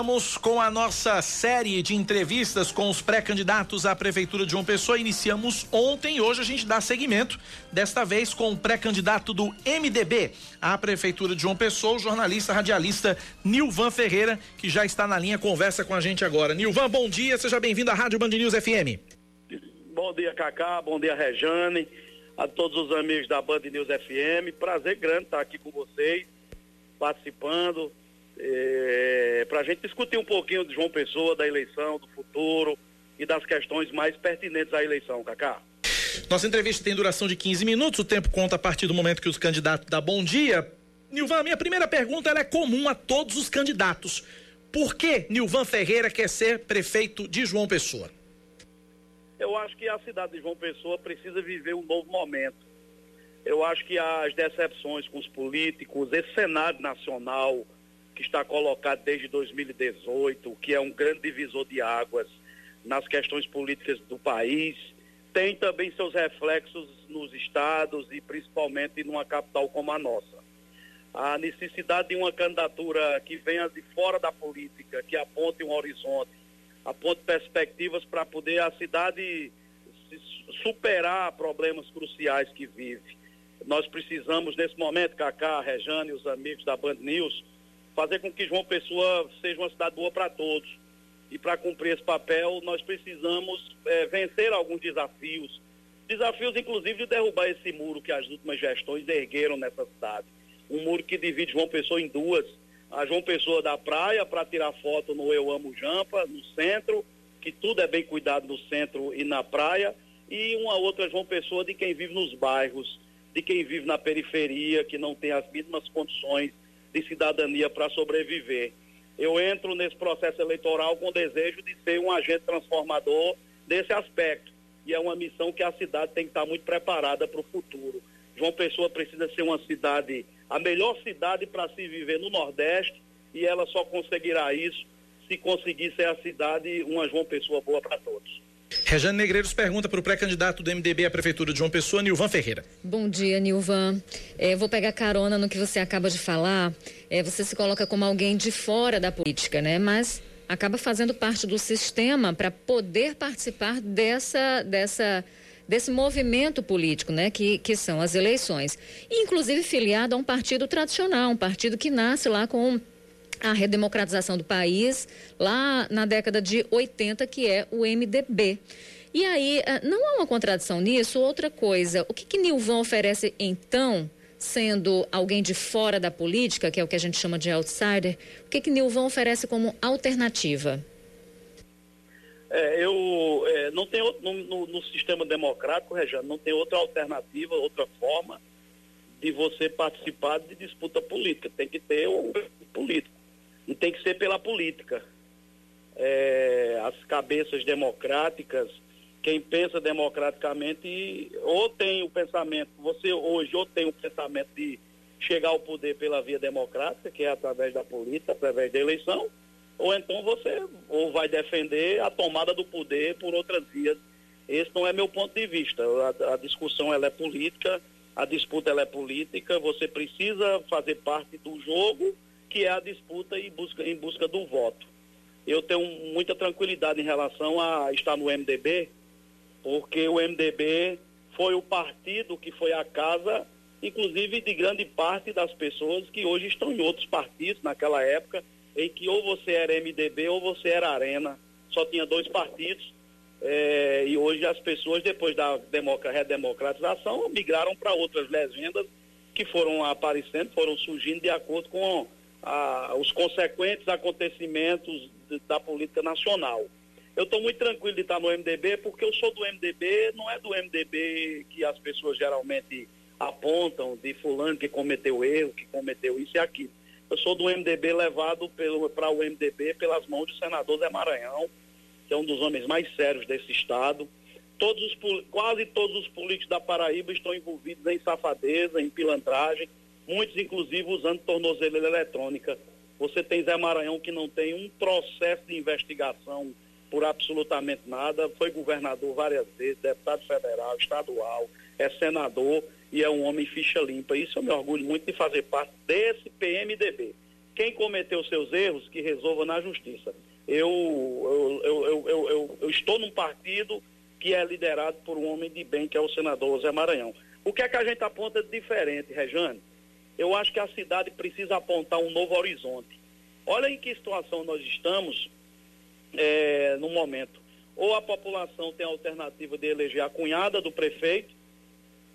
Estamos com a nossa série de entrevistas com os pré-candidatos à Prefeitura de João Pessoa. Iniciamos ontem e hoje a gente dá seguimento, desta vez com o pré-candidato do MDB à Prefeitura de João Pessoa, o jornalista radialista Nilvan Ferreira, que já está na linha, conversa com a gente agora. Nilvan, bom dia, seja bem-vindo à Rádio Band News FM. Bom dia, Cacá, bom dia, Rejane, a todos os amigos da Band News FM. Prazer grande estar aqui com vocês, participando é, para a gente discutir um pouquinho de João Pessoa, da eleição, do futuro e das questões mais pertinentes à eleição, Cacá. Nossa entrevista tem duração de 15 minutos, o tempo conta a partir do momento que os candidatos dão bom dia. Nilvan, minha primeira pergunta é comum a todos os candidatos. Por que Nilvan Ferreira quer ser prefeito de João Pessoa? Eu acho que a cidade de João Pessoa precisa viver um novo momento. Eu acho que as decepções com os políticos, esse cenário nacional, que está colocado desde 2018, que é um grande divisor de águas nas questões políticas do país, tem também seus reflexos nos estados e principalmente numa capital como a nossa. A necessidade de uma candidatura que venha de fora da política, que aponte um horizonte, aponte perspectivas para poder a cidade superar problemas cruciais que vive. Nós precisamos, nesse momento, Cacá, Rejane e os amigos da Band News, fazer com que João Pessoa seja uma cidade boa para todos. E para cumprir esse papel, nós precisamos é, vencer alguns desafios. Desafios, inclusive, de derrubar esse muro que as últimas gestões ergueram nessa cidade. Um muro que divide João Pessoa em duas. A João Pessoa da praia para tirar foto no Eu Amo Jampa, no centro, que tudo é bem cuidado no centro e na praia. E uma outra João Pessoa de quem vive nos bairros, de quem vive na periferia, que não tem as mesmas condições de cidadania para sobreviver. Eu entro nesse processo eleitoral com o desejo de ser um agente transformador desse aspecto. E é uma missão que a cidade tem que estar muito preparada para o futuro. João Pessoa precisa ser uma cidade, a melhor cidade para se viver no Nordeste, e ela só conseguirá isso se conseguir ser a cidade, uma João Pessoa boa para todos. Rejane Negreiros pergunta para o pré-candidato do MDB à Prefeitura de João Pessoa, Nilvan Ferreira. Bom dia, Nilvan. É, vou pegar carona no que você acaba de falar. É, você se coloca como alguém de fora da política, né? Mas acaba fazendo parte do sistema para poder participar dessa, dessa, desse movimento político, né? Que, que são as eleições. inclusive filiado a um partido tradicional, um partido que nasce lá com a redemocratização do país lá na década de 80, que é o MDB. E aí, eh, não há uma contradição nisso? Outra coisa, o que, que Nilvan oferece então, sendo alguém de fora da política, que é o que a gente chama de outsider, o que, que Nilvan oferece como alternativa? É, eu é, não tenho no, no, no, sistema democrático, Rejane, não tem outra alternativa, outra forma de você participar de disputa política. Tem que ter um político e tem que ser pela política. É, as cabeças democráticas, quem pensa democraticamente, ou tem o pensamento, você hoje ou tem o pensamento de chegar ao poder pela via democrática, que é através da política, através da eleição, ou então você ou vai defender a tomada do poder por outras vias. Esse não é meu ponto de vista. A, a discussão ela é política, a disputa ela é política, você precisa fazer parte do jogo que é a disputa em busca, em busca do voto. Eu tenho muita tranquilidade em relação a estar no MDB, porque o MDB foi o partido que foi a casa, inclusive de grande parte das pessoas que hoje estão em outros partidos naquela época, em que ou você era MDB ou você era Arena. Só tinha dois partidos. É, e hoje as pessoas, depois da redemocratização, migraram para outras legendas que foram aparecendo, foram surgindo de acordo com a, os consequentes acontecimentos de, da política nacional. Eu estou muito tranquilo de estar no MDB porque eu sou do MDB, não é do MDB que as pessoas geralmente apontam de fulano que cometeu erro, que cometeu isso e aquilo. Eu sou do MDB levado para o MDB pelas mãos do senador Zé Maranhão, que é um dos homens mais sérios desse estado. Todos os, quase todos os políticos da Paraíba estão envolvidos em safadeza, em pilantragem, muitos inclusive usando tornozeleira eletrônica. Você tem Zé Maranhão que não tem um processo de investigação por absolutamente nada, foi governador várias vezes, deputado federal, estadual, é senador e é um homem ficha limpa. Isso eu me orgulho muito de fazer parte desse PMDB, Quem cometeu seus erros, que resolva na justiça. Eu, eu, eu, eu, estou num partido que é liderado por um homem de bem, que é o senador Zé Maranhão. O que é que a gente aponta de diferente, Rejane? Eu acho que a cidade precisa apontar um novo horizonte. Olha em que situação nós estamos é, no momento. Ou a população tem a alternativa de eleger a cunhada do prefeito,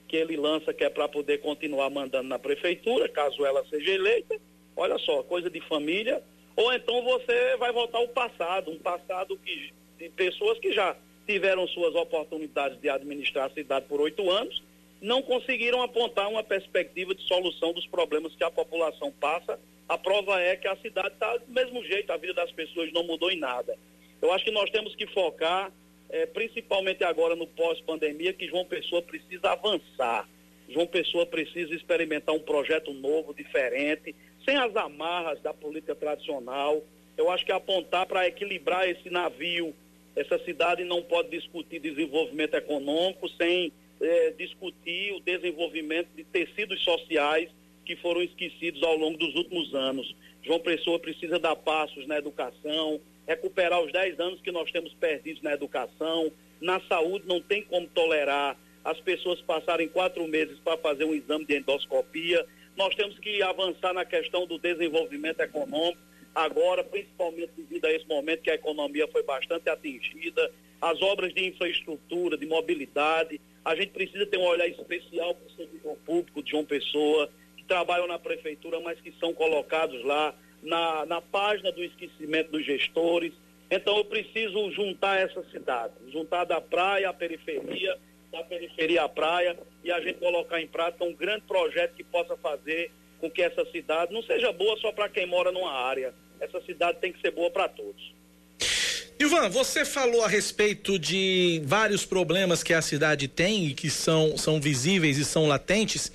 que ele lança que é para poder continuar mandando na prefeitura, caso ela seja eleita. Olha só, coisa de família. Ou então você vai voltar ao passado, um passado que, de pessoas que já tiveram suas oportunidades de administrar a cidade por oito anos, não conseguiram apontar uma perspectiva de solução dos problemas que a população passa. A prova é que a cidade está do mesmo jeito, a vida das pessoas não mudou em nada. Eu acho que nós temos que focar, é, principalmente agora no pós-pandemia, que João Pessoa precisa avançar. João Pessoa precisa experimentar um projeto novo, diferente, sem as amarras da política tradicional. Eu acho que apontar para equilibrar esse navio essa cidade não pode discutir desenvolvimento econômico sem é, discutir o desenvolvimento de tecidos sociais que foram esquecidos ao longo dos últimos anos. João Pessoa precisa dar passos na educação, recuperar os 10 anos que nós temos perdidos na educação. Na saúde, não tem como tolerar as pessoas passarem quatro meses para fazer um exame de endoscopia. Nós temos que avançar na questão do desenvolvimento econômico agora, principalmente devido a esse momento que a economia foi bastante atingida, as obras de infraestrutura, de mobilidade, a gente precisa ter um olhar especial para o servidor público de João Pessoa, que trabalham na prefeitura, mas que são colocados lá na, na página do esquecimento dos gestores. Então eu preciso juntar essa cidade, juntar da praia à periferia, da periferia à praia, e a gente colocar em prática um grande projeto que possa fazer com que essa cidade não seja boa só para quem mora numa área, essa cidade tem que ser boa para todos. Ivan, você falou a respeito de vários problemas que a cidade tem e que são, são visíveis e são latentes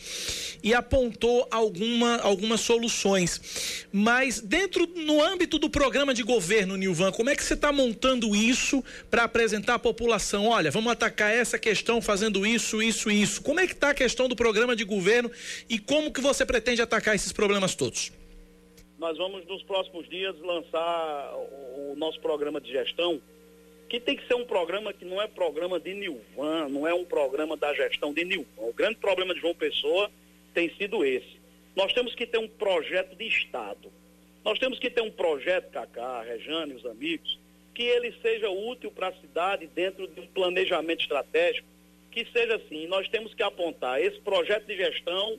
e apontou alguma, algumas soluções. Mas dentro, no âmbito do programa de governo, Nilvan, como é que você está montando isso para apresentar à população? Olha, vamos atacar essa questão fazendo isso, isso isso. Como é que está a questão do programa de governo e como que você pretende atacar esses problemas todos? Nós vamos nos próximos dias lançar o, nosso programa de gestão, que tem que ser um programa que não é programa de Nilvan, não é um programa da gestão de Nilvan. O grande problema de João Pessoa tem sido esse. Nós temos que ter um projeto de Estado. Nós temos que ter um projeto, Cacá, Rejane, os amigos, que ele seja útil para a cidade dentro de um planejamento estratégico, que seja assim. Nós temos que apontar esse projeto de gestão,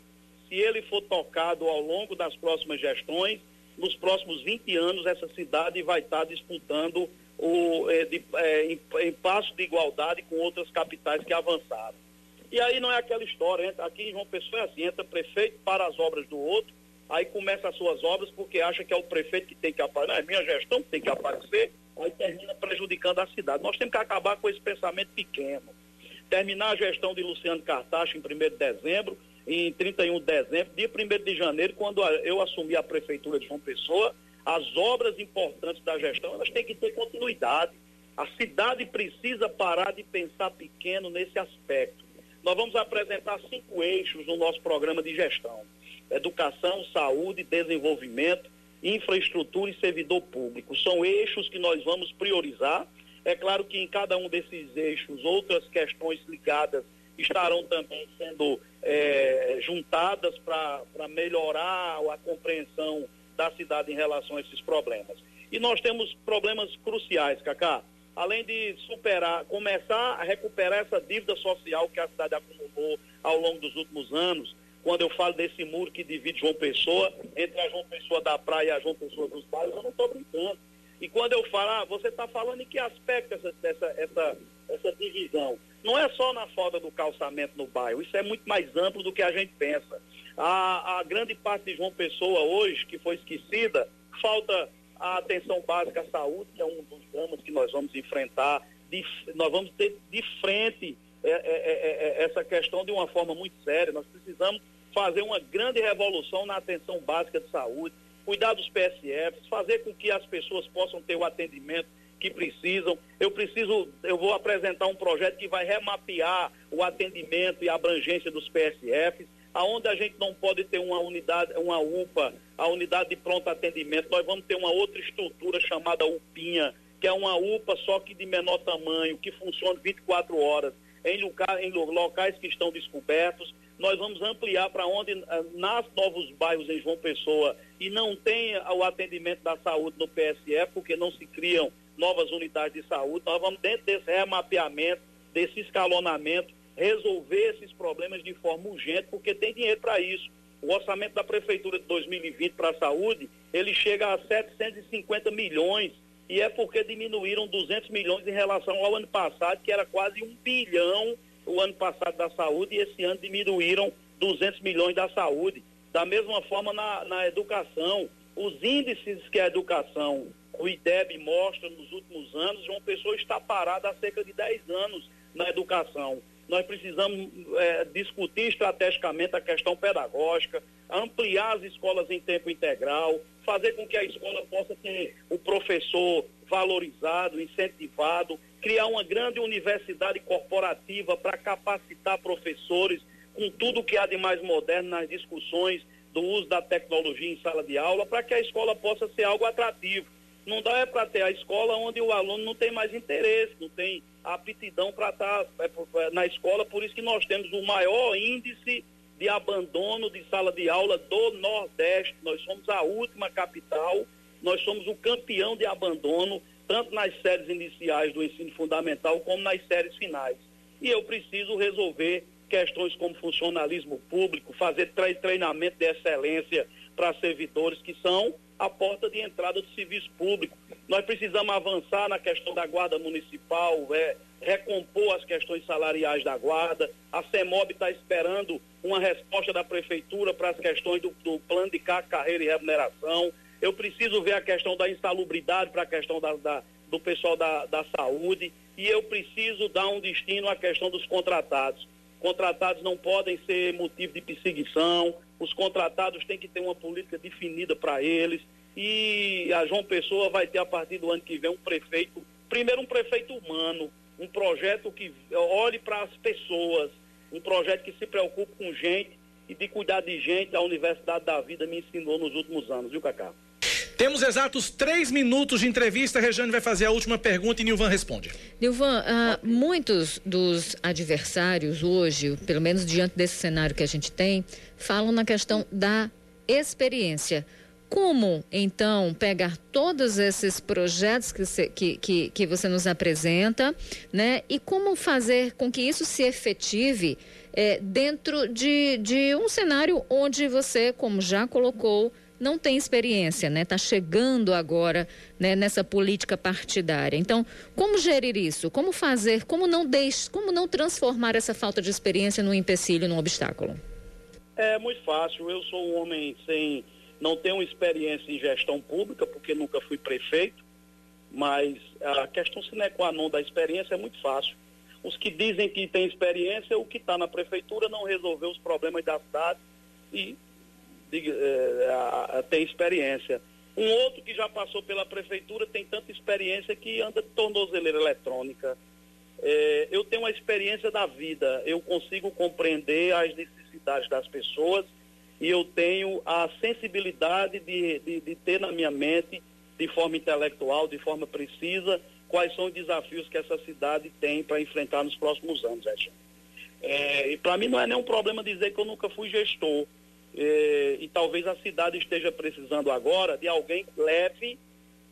se ele for tocado ao longo das próximas gestões, nos próximos 20 anos essa cidade vai estar disputando o, é, de, é, em, em passo de igualdade com outras capitais que avançaram. E aí não é aquela história, entra, aqui em João Pessoa é assim, entra prefeito para as obras do outro, aí começa as suas obras porque acha que é o prefeito que tem que aparecer, não, é minha gestão que tem que aparecer, aí termina prejudicando a cidade. Nós temos que acabar com esse pensamento pequeno. Terminar a gestão de Luciano Cartacho em 1 de dezembro, em 31 de dezembro, dia 1 de janeiro, quando eu assumi a prefeitura de João Pessoa, as obras importantes da gestão, elas têm que ter continuidade. A cidade precisa parar de pensar pequeno nesse aspecto. Nós vamos apresentar cinco eixos no nosso programa de gestão: educação, saúde, desenvolvimento, infraestrutura e servidor público. São eixos que nós vamos priorizar. É claro que em cada um desses eixos, outras questões ligadas estarão também sendo é, juntadas para melhorar a compreensão da cidade em relação a esses problemas. E nós temos problemas cruciais, Cacá. Além de superar, começar a recuperar essa dívida social que a cidade acumulou ao longo dos últimos anos, quando eu falo desse muro que divide João Pessoa, entre a João Pessoa da praia e a João Pessoa dos bairros, eu não estou brincando. E quando eu falo, ah, você está falando em que aspecto essa, essa, essa, essa divisão? Não é só na falta do calçamento no bairro, isso é muito mais amplo do que a gente pensa. A, a grande parte de João Pessoa hoje, que foi esquecida, falta a atenção básica à saúde, que é um dos dramas que nós vamos enfrentar. De, nós vamos ter de frente é, é, é, é essa questão de uma forma muito séria. Nós precisamos fazer uma grande revolução na atenção básica de saúde cuidar dos PSFs, fazer com que as pessoas possam ter o atendimento que precisam. Eu preciso, eu vou apresentar um projeto que vai remapear o atendimento e a abrangência dos PSFs. aonde a gente não pode ter uma unidade, uma UPA, a unidade de pronto atendimento, nós vamos ter uma outra estrutura chamada UPinha, que é uma UPA só que de menor tamanho, que funciona 24 horas em, locais que estão descobertos. Nós vamos ampliar para onde, eh, nas novos bairros em João Pessoa, e não tem o atendimento da saúde no PSF, porque não se criam novas unidades de saúde. Nós vamos, dentro desse remapeamento, desse escalonamento, resolver esses problemas de forma urgente, porque tem dinheiro para isso. O orçamento da Prefeitura de 2020 para a saúde, ele chega a 750 milhões, e é porque diminuíram 200 milhões em relação ao ano passado, que era quase um bilhão o ano passado da saúde, e esse ano diminuíram 200 milhões da saúde. Da mesma forma na, na educação, os índices que a educação, o IDEB mostra nos últimos anos, João Pessoa está parada há cerca de 10 anos na educação nós precisamos é, discutir estrategicamente a questão pedagógica, ampliar as escolas em tempo integral, fazer com que a escola possa ter o professor valorizado, incentivado, criar uma grande universidade corporativa para capacitar professores com tudo que há de mais moderno nas discussões do uso da tecnologia em sala de aula, para que a escola possa ser algo atrativo. Não dá é para ter a escola onde o aluno não tem mais interesse, não tem aptidão para estar tá, é, é, na escola, por isso que nós temos o maior índice de abandono de sala de aula do Nordeste. Nós somos a última capital, nós somos o campeão de abandono, tanto nas séries iniciais do ensino fundamental como nas séries finais. E eu preciso resolver questões como funcionalismo público, fazer treinamento de excelência para servidores que são a porta de entrada do serviço público. Nós precisamos avançar na questão da guarda municipal, é, recompor as questões salariais da guarda. A CEMOB está esperando uma resposta da prefeitura para as questões do, do plano de carreira e remuneração. Eu preciso ver a questão da insalubridade para a questão da, da, do pessoal da, da saúde e eu preciso dar um destino à questão dos contratados. Contratados não podem ser motivo de perseguição, os contratados têm que ter uma política definida para eles e a João Pessoa vai ter a partir do ano que vem um prefeito, primeiro um prefeito humano, um projeto que olhe para as pessoas, um projeto que se preocupe com gente e de cuidar de gente, a Universidade da Vida me ensinou nos últimos anos, viu, Cacá? Temos exatos três minutos de entrevista. A Rejane vai fazer a última pergunta e Nilvan responde. Nilvan, uh, muitos dos adversários hoje, pelo menos diante desse cenário que a gente tem, falam na questão da experiência. Como, então, pegar todos esses projetos que você, que, que, que você nos apresenta, né? E como fazer com que isso se efetive é, dentro de, de um cenário onde você, como já colocou, não tem experiência, né? Está chegando agora né, nessa política partidária. Então, como gerir isso? Como fazer? Como não deixe, como não transformar essa falta de experiência num empecilho, num obstáculo? É muito fácil. Eu sou um homem sem, não tenho experiência em gestão pública porque nunca fui prefeito, mas a questão sine qua non da experiência é muito fácil. Os que dizem que têm experiência, o que está na prefeitura não resolveu os problemas da cidade e é, tem experiência. Um outro que já passou pela prefeitura tem tanta experiência que anda de tornozeleira eletrônica. É, eu tenho uma experiência da vida, eu consigo compreender as necessidades das pessoas e eu tenho a sensibilidade de, de, de ter na minha mente, de forma intelectual, de forma precisa, quais são os desafios que essa cidade tem para enfrentar nos próximos anos, É, e para mim não é nenhum problema dizer que eu nunca fui gestor. É, e talvez a cidade esteja precisando agora de alguém leve,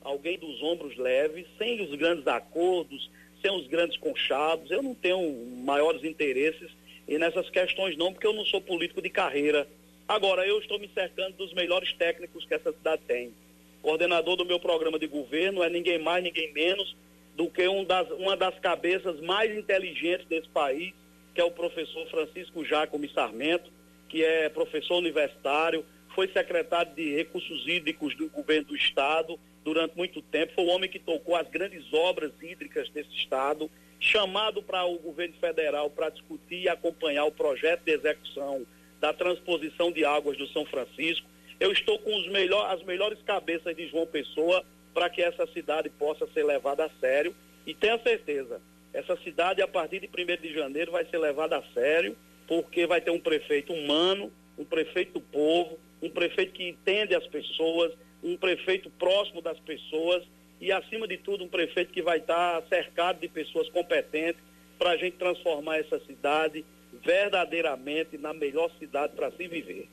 alguém dos ombros leves, sem os grandes acordos, sem os grandes conchados. Eu não tenho maiores interesses nessas questões não, porque eu não sou político de carreira. Agora, eu estou me cercando dos melhores técnicos que essa cidade tem. Coordenador do meu programa de governo é ninguém mais, ninguém menos do que um das, uma das cabeças mais inteligentes desse país, que é o professor Francisco Jacome Sarmento que é professor universitário, foi secretário de Recursos Hídricos do governo do Estado durante muito tempo, foi o homem que tocou as grandes obras hídricas desse Estado, chamado para o governo federal para discutir e acompanhar o projeto de execução da transposição de águas do São Francisco. Eu estou com melhor, as melhores cabeças de João Pessoa para que essa cidade possa ser levada a sério e tenha certeza, essa cidade a partir de 1 de janeiro vai ser levada a sério porque vai ter um prefeito humano, um prefeito do povo, um prefeito que entende as pessoas, um prefeito próximo das pessoas e, acima de tudo, um prefeito que vai estar cercado de pessoas competentes para a gente transformar essa cidade verdadeiramente na melhor cidade para se viver.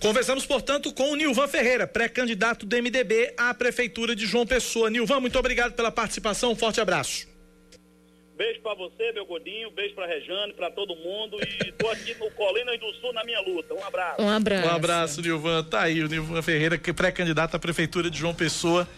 Conversamos, portanto, com o Nilvan Ferreira, pré-candidato do MDB à Prefeitura de João Pessoa. Nilvan, muito obrigado pela participação, um forte abraço. Beijo para você, meu godinho, beijo para Rejane, para todo mundo e tô aqui no Colinas do Sul na minha luta. Um abraço. Um abraço. Um abraço, Nilvan. Tá aí o Nilvan Ferreira, que é pré-candidato à Prefeitura de João Pessoa.